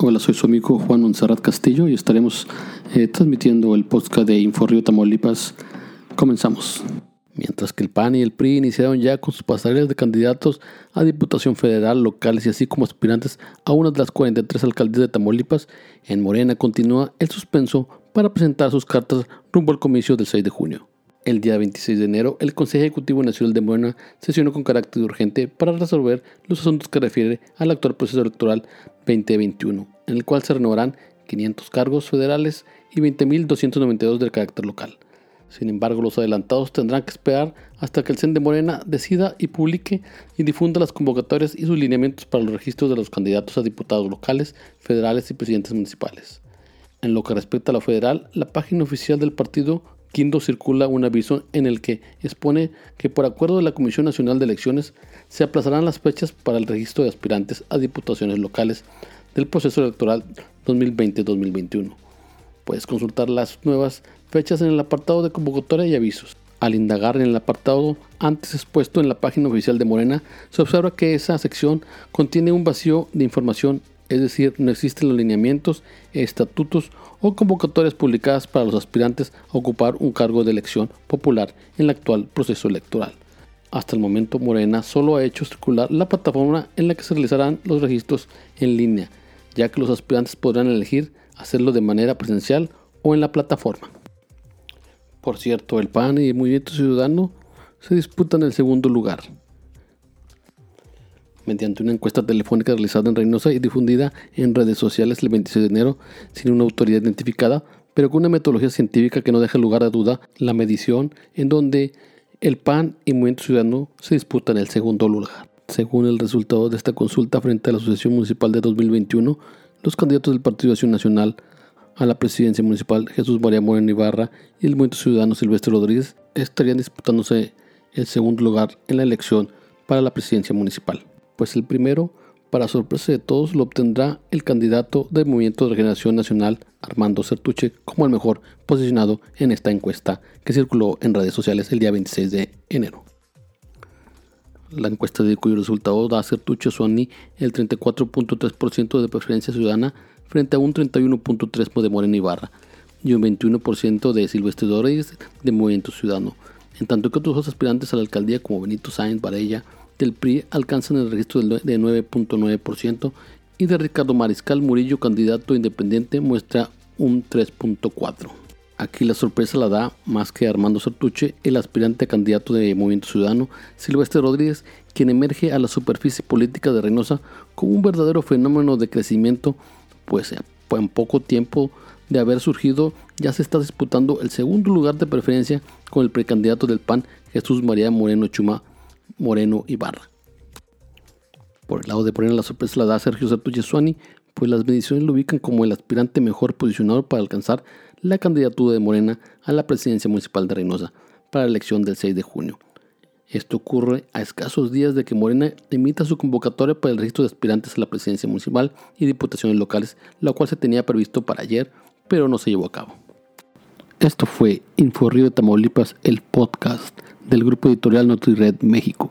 Hola, soy su amigo Juan Monserrat Castillo y estaremos eh, transmitiendo el podcast de Inforrio Tamaulipas. Comenzamos. Mientras que el PAN y el PRI iniciaron ya con sus pasarelas de candidatos a Diputación Federal, locales y así como aspirantes a una de las 43 alcaldías de Tamaulipas, en Morena continúa el suspenso para presentar sus cartas rumbo al comicio del 6 de junio. El día 26 de enero, el Consejo Ejecutivo Nacional de Morena sesionó con carácter urgente para resolver los asuntos que refiere al actual proceso electoral 2021, en el cual se renovarán 500 cargos federales y 20.292 del carácter local. Sin embargo, los adelantados tendrán que esperar hasta que el CEN de Morena decida y publique y difunda las convocatorias y sus lineamientos para los registros de los candidatos a diputados locales, federales y presidentes municipales. En lo que respecta a lo federal, la página oficial del partido Quinto circula un aviso en el que expone que por acuerdo de la Comisión Nacional de Elecciones se aplazarán las fechas para el registro de aspirantes a diputaciones locales del proceso electoral 2020-2021. Puedes consultar las nuevas fechas en el apartado de convocatoria y avisos. Al indagar en el apartado antes expuesto en la página oficial de Morena, se observa que esa sección contiene un vacío de información, es decir, no existen los lineamientos, estatutos o convocatorias publicadas para los aspirantes a ocupar un cargo de elección popular en el actual proceso electoral. Hasta el momento Morena solo ha hecho circular la plataforma en la que se realizarán los registros en línea, ya que los aspirantes podrán elegir hacerlo de manera presencial o en la plataforma. Por cierto, el PAN y el Movimiento Ciudadano se disputan el segundo lugar. Mediante una encuesta telefónica realizada en Reynosa y difundida en redes sociales el 26 de enero sin una autoridad identificada, pero con una metodología científica que no deja lugar a duda, la medición en donde el PAN y Movimiento Ciudadano se disputan el segundo lugar. Según el resultado de esta consulta frente a la Asociación Municipal de 2021, los candidatos del Partido Acción Nacional a la presidencia municipal Jesús María Moreno Ibarra y el Movimiento Ciudadano Silvestre Rodríguez estarían disputándose el segundo lugar en la elección para la presidencia municipal. Pues el primero, para sorpresa de todos, lo obtendrá el candidato del Movimiento de Regeneración Nacional, Armando Certuche, como el mejor posicionado en esta encuesta que circuló en redes sociales el día 26 de enero. La encuesta de cuyo resultado da a Certuche Suani el 34.3% de preferencia ciudadana frente a un 31.3% de Morena Ibarra y un 21% de Silvestre Dórez de Movimiento Ciudadano, en tanto que otros aspirantes a la alcaldía como Benito Sáenz Varella del PRI alcanzan el registro de 9.9% y de Ricardo Mariscal Murillo, candidato independiente, muestra un 3.4%. Aquí la sorpresa la da más que Armando Sartuche, el aspirante candidato de Movimiento Ciudadano, Silvestre Rodríguez, quien emerge a la superficie política de Reynosa como un verdadero fenómeno de crecimiento pues en poco tiempo de haber surgido ya se está disputando el segundo lugar de preferencia con el precandidato del PAN Jesús María Moreno Chuma Moreno Ibarra. Por el lado de poner la sorpresa la da Sergio Sartuche Suani, pues las mediciones lo ubican como el aspirante mejor posicionado para alcanzar la candidatura de Morena a la presidencia municipal de Reynosa para la elección del 6 de junio. Esto ocurre a escasos días de que Morena emita su convocatoria para el registro de aspirantes a la presidencia municipal y diputaciones locales, la cual se tenía previsto para ayer, pero no se llevó a cabo. Esto fue Info de Tamaulipas, el podcast del grupo editorial NutriRed México.